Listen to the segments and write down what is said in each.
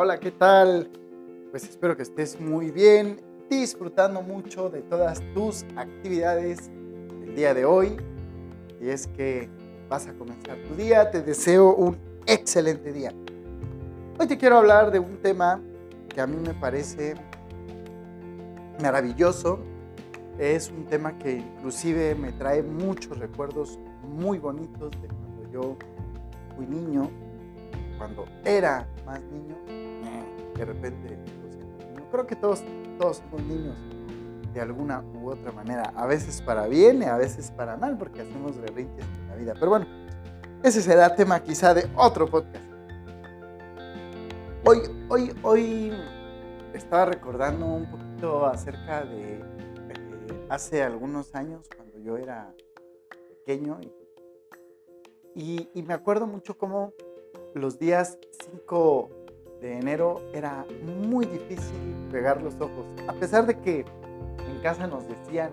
Hola, ¿qué tal? Pues espero que estés muy bien, disfrutando mucho de todas tus actividades el día de hoy. Y es que vas a comenzar tu día, te deseo un excelente día. Hoy te quiero hablar de un tema que a mí me parece maravilloso. Es un tema que inclusive me trae muchos recuerdos muy bonitos de cuando yo fui niño, cuando era más niño, de repente Creo que todos, todos somos niños de alguna u otra manera, a veces para bien y a veces para mal, porque hacemos berrinches en la vida. Pero bueno, ese será tema quizá de otro podcast. Hoy, hoy, hoy estaba recordando un poquito acerca de eh, hace algunos años, cuando yo era pequeño, y, y me acuerdo mucho cómo los días 5 de enero era muy difícil pegar los ojos. A pesar de que en casa nos decían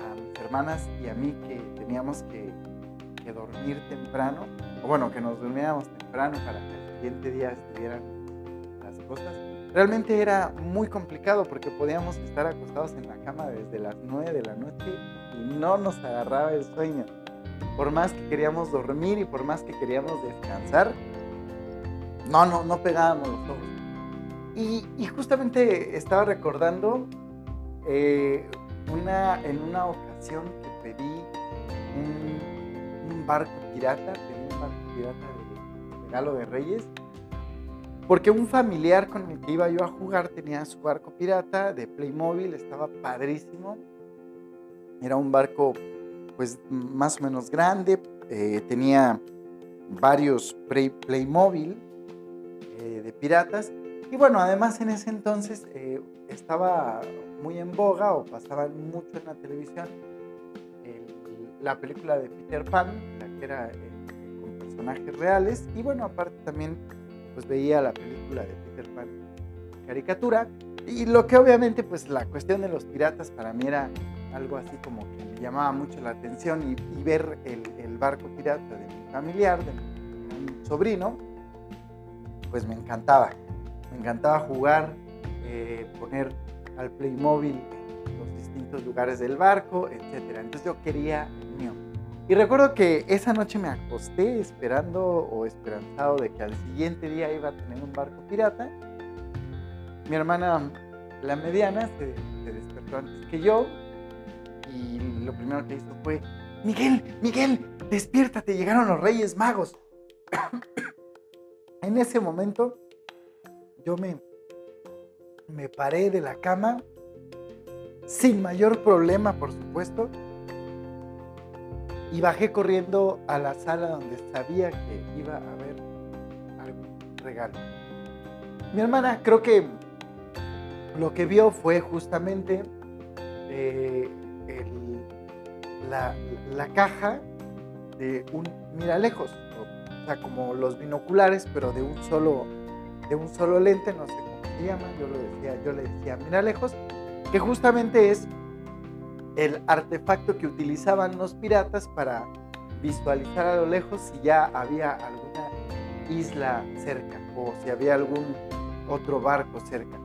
a mis hermanas y a mí que teníamos que, dormir temprano, o bueno, que nos durmiéramos temprano para que el siguiente día estuvieran las cosas, realmente era muy complicado porque podíamos estar acostados en la cama desde las 9 de la noche y no nos agarraba el sueño. Por más que queríamos dormir y por más que queríamos descansar, no, no, no pegábamos los ojos. Y, justamente estaba recordando eh, una, en una ocasión que pedí un, barco pirata, pedí un barco pirata de regalo de Reyes, porque un familiar con el que iba yo a jugar tenía su barco pirata de Playmobil, estaba padrísimo. Era un barco pues más o menos grande, eh, tenía varios Playmobil eh, de piratas. Y bueno, además en ese entonces eh, estaba muy en boga o pasaba mucho en la televisión la película de Peter Pan, la que era eh, con personajes reales. Y bueno, aparte también pues veía la película de Peter Pan caricatura. Y lo que obviamente pues la cuestión de los piratas para mí era algo así como que me llamaba mucho la atención y, ver el, el, barco pirata de mi familiar, de mi sobrino, pues me encantaba. Me encantaba jugar, eh, poner al Playmobil en los distintos lugares del barco, etc. Entonces yo quería el mío. Y recuerdo que esa noche me acosté esperando o esperanzado de que al siguiente día iba a tener un barco pirata. Mi hermana, la mediana, se, se despertó antes que yo y lo primero que hizo fue, Miguel, Miguel, despiértate, llegaron los Reyes Magos. En ese momento yo me, me paré de la cama sin mayor problema, por supuesto, y bajé corriendo a la sala donde sabía que iba a haber algún regalo. Mi hermana creo que lo que vio fue justamente eh, la, la, caja de un miralejos como los binoculares, pero de un solo, de un solo lente, no sé cómo se llama, yo, lo decía, yo le decía mira lejos, que justamente es el artefacto que utilizaban los piratas para visualizar a lo lejos si ya había alguna isla cerca o si había algún otro barco cerca.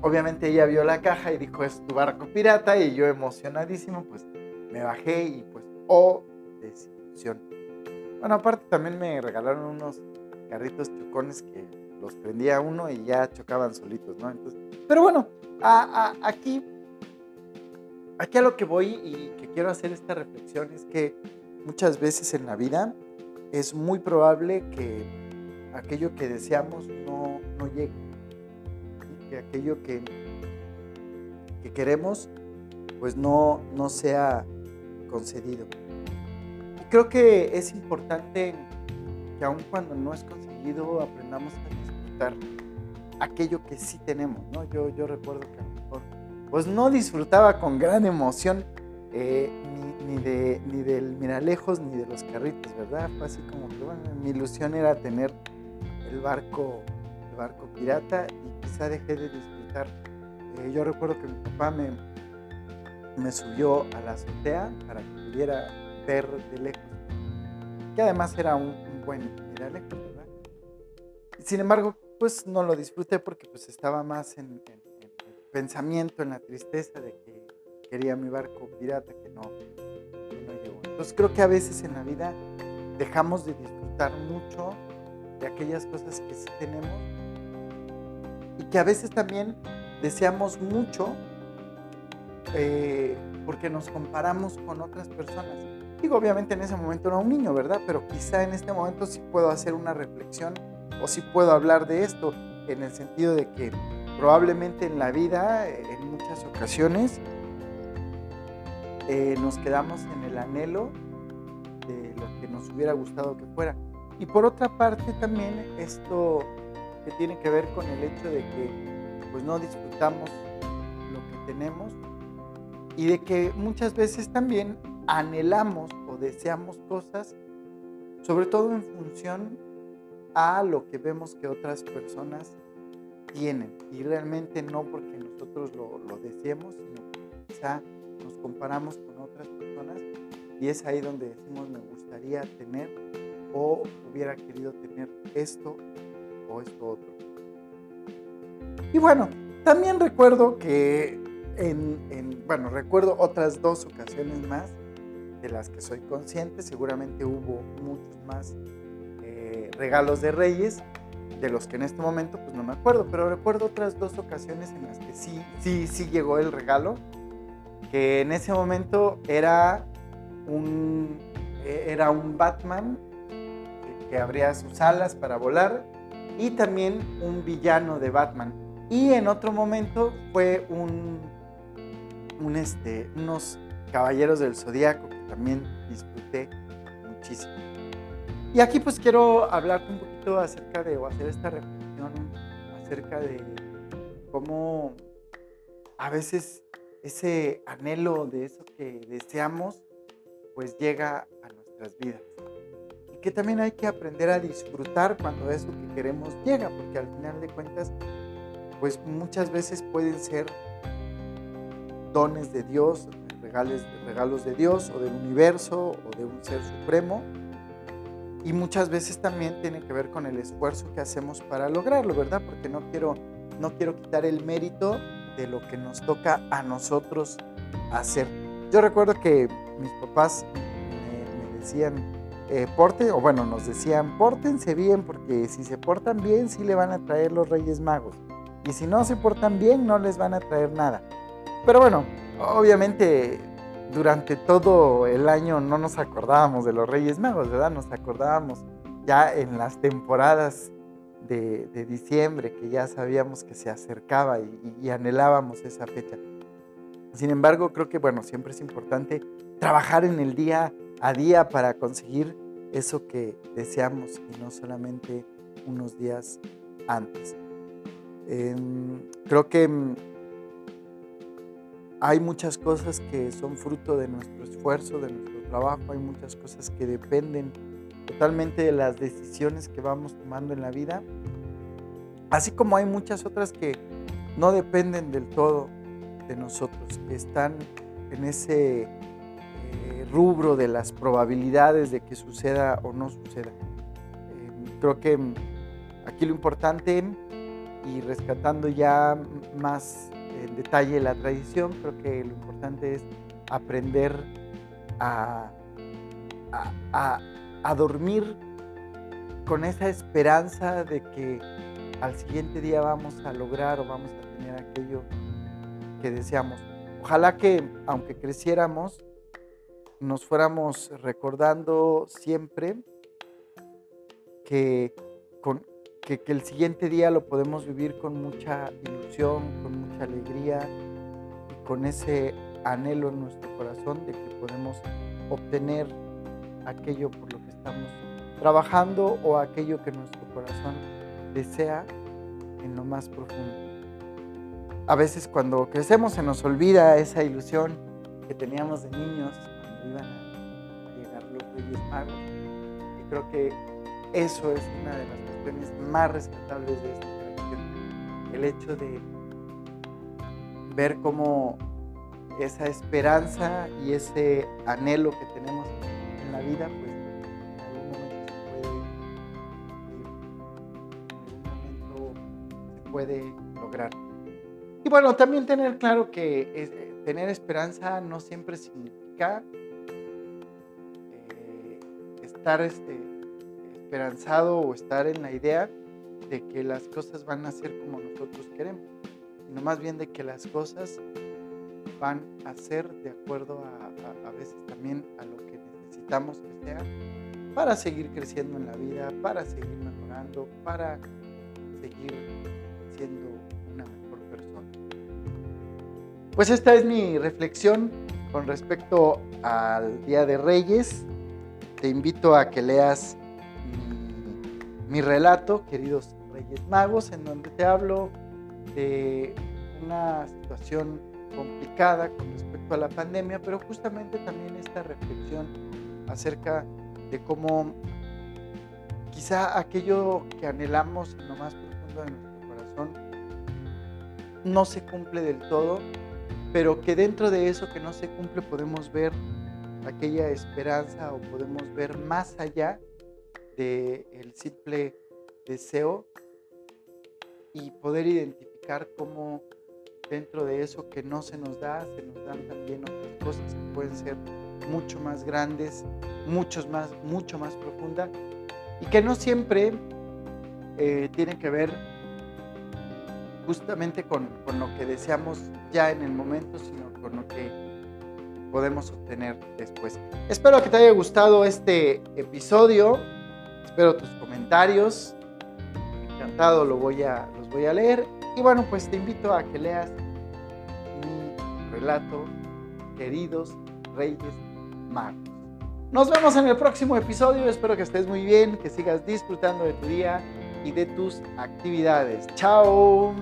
Obviamente ella vio la caja y dijo, es tu barco pirata y yo emocionadísimo, pues me bajé y pues, oh, desilusión. Bueno, aparte también me regalaron unos carritos chocones que los prendía uno y ya chocaban solitos, ¿no? Entonces, pero bueno, aquí, aquí a lo que voy y que quiero hacer esta reflexión es que muchas veces en la vida es muy probable que aquello que deseamos no, no llegue. Que aquello que, que queremos pues no, no sea concedido creo que es importante que aun cuando no es conseguido, aprendamos a disfrutar aquello que sí tenemos, ¿no? Yo, yo recuerdo que a lo mejor, pues no disfrutaba con gran emoción eh, ni, de, ni del Miralejos ni de los carritos, ¿verdad? Fue así como que, bueno, mi ilusión era tener el barco, el barco pirata y quizá dejé de disfrutar. Eh, yo recuerdo que mi papá me, me subió a la azotea para que pudiera de lejos, que además era un, buen ir lejos, ¿verdad? sin embargo, pues no lo disfruté porque pues estaba más en, el pensamiento, en la tristeza de que quería mi barco pirata que no, que llegó. Entonces creo que a veces en la vida dejamos de disfrutar mucho de aquellas cosas que sí tenemos y que a veces también deseamos mucho eh, porque nos comparamos con otras personas. Digo, obviamente en ese momento era un niño, ¿verdad? Pero quizá en este momento sí puedo hacer una reflexión o sí puedo hablar de esto en el sentido de que probablemente en la vida, en muchas ocasiones, eh, nos quedamos en el anhelo de lo que nos hubiera gustado que fuera. Y por otra parte también esto que tiene que ver con el hecho de que pues no disfrutamos lo que tenemos y de que muchas veces también anhelamos o deseamos cosas, sobre todo en función a lo que vemos que otras personas tienen y realmente no porque nosotros lo, lo deseemos, sino quizá nos comparamos con otras personas y es ahí donde decimos me gustaría tener o hubiera querido tener esto o esto otro. Y bueno, también recuerdo que en, bueno, recuerdo otras dos ocasiones más de las que soy consciente, seguramente hubo muchos más eh, regalos de reyes, de los que en este momento pues no me acuerdo, pero recuerdo otras dos ocasiones en las que sí, sí, sí llegó el regalo, que en ese momento era un, e, era un Batman que abría sus alas para volar y también un villano de Batman. Y en otro momento fue un un este, unos Caballeros del Zodíaco que también disfruté muchísimo. Y aquí pues quiero hablar un poquito acerca de, o hacer esta reflexión acerca de cómo a veces ese anhelo de eso que deseamos pues llega a nuestras vidas. Y que también hay que aprender a disfrutar cuando eso que queremos llega, porque al final de cuentas pues muchas veces pueden ser dones de Dios, regales, regalos de Dios o del universo o de un ser supremo. Y muchas veces también tiene que ver con el esfuerzo que hacemos para lograrlo, ¿verdad? Porque no quiero, no quiero quitar el mérito de lo que nos toca a nosotros hacer. Yo recuerdo que mis papás me, decían, eh, porte, o bueno, nos decían, pórtense bien, porque si se portan bien, sí le van a traer los Reyes Magos. Y si no se portan bien, no les van a traer nada. Pero bueno, obviamente durante todo el año no nos acordábamos de los Reyes Magos, ¿verdad? Nos acordábamos ya en las temporadas de, diciembre, que ya sabíamos que se acercaba y, anhelábamos esa fecha. Sin embargo, creo que, bueno, siempre es importante trabajar en el día a día para conseguir eso que deseamos y no solamente unos días antes. Em, creo que hay muchas cosas que son fruto de nuestro esfuerzo, de nuestro trabajo, hay muchas cosas que dependen totalmente de las decisiones que vamos tomando en la vida, así como hay muchas otras que no dependen del todo de nosotros, que están en ese eh, rubro de las probabilidades de que suceda o no suceda. Eh, creo que aquí lo importante y rescatando ya más detalle la tradición, creo que lo importante es aprender a, a, dormir con esa esperanza de que al siguiente día vamos a lograr o vamos a tener aquello que deseamos. Ojalá que aunque creciéramos, nos fuéramos recordando siempre que, con, que, el siguiente día lo podemos vivir con mucha ilusión, con mucha alegría y con ese anhelo en nuestro corazón de que podemos obtener aquello por lo que estamos trabajando o aquello que nuestro corazón desea en lo más profundo. A veces cuando crecemos se nos olvida esa ilusión que teníamos de niños cuando iban a llegar los Reyes Magos. Y creo que eso es una de las cuestiones más rescatables de esta tradición. El hecho de ver cómo esa esperanza y ese anhelo que tenemos en la vida, pues en algún momento se puede puede lograr. Y bueno, también tener claro que tener esperanza no siempre significa eh, estar este, esperanzado o estar en la idea de que las cosas van a ser como nosotros queremos, sino más bien de que las cosas van a ser de acuerdo a, a, veces también a lo que necesitamos que sea para seguir creciendo en la vida, para seguir mejorando, para seguir siendo una mejor persona. Pues esta es mi reflexión con respecto al Día de Reyes. Te invito a que leas mi, mi relato, queridos Reyes Magos, en donde te hablo de una situación complicada con respecto a la pandemia, pero justamente también esta reflexión acerca de cómo quizá aquello que anhelamos en lo más profundo de nuestro corazón no se cumple del todo, pero que dentro de eso que no se cumple podemos ver aquella esperanza o podemos ver más allá del el simple deseo y poder identificar cómo dentro de eso que no se nos da, se nos dan también otras cosas que pueden ser mucho más grandes, muchos más, mucho más profundas y que no siempre eh, tienen que ver justamente con, con, lo que deseamos ya en el momento, sino con lo que podemos obtener después. Espero que te haya gustado este episodio, espero tus comentarios, encantado lo voy a, los voy a leer y bueno, pues te invito a que leas mi relato, queridos Reyes Magos. Nos vemos en el próximo episodio, espero que estés muy bien, que sigas disfrutando de tu día y de tus actividades. Chao.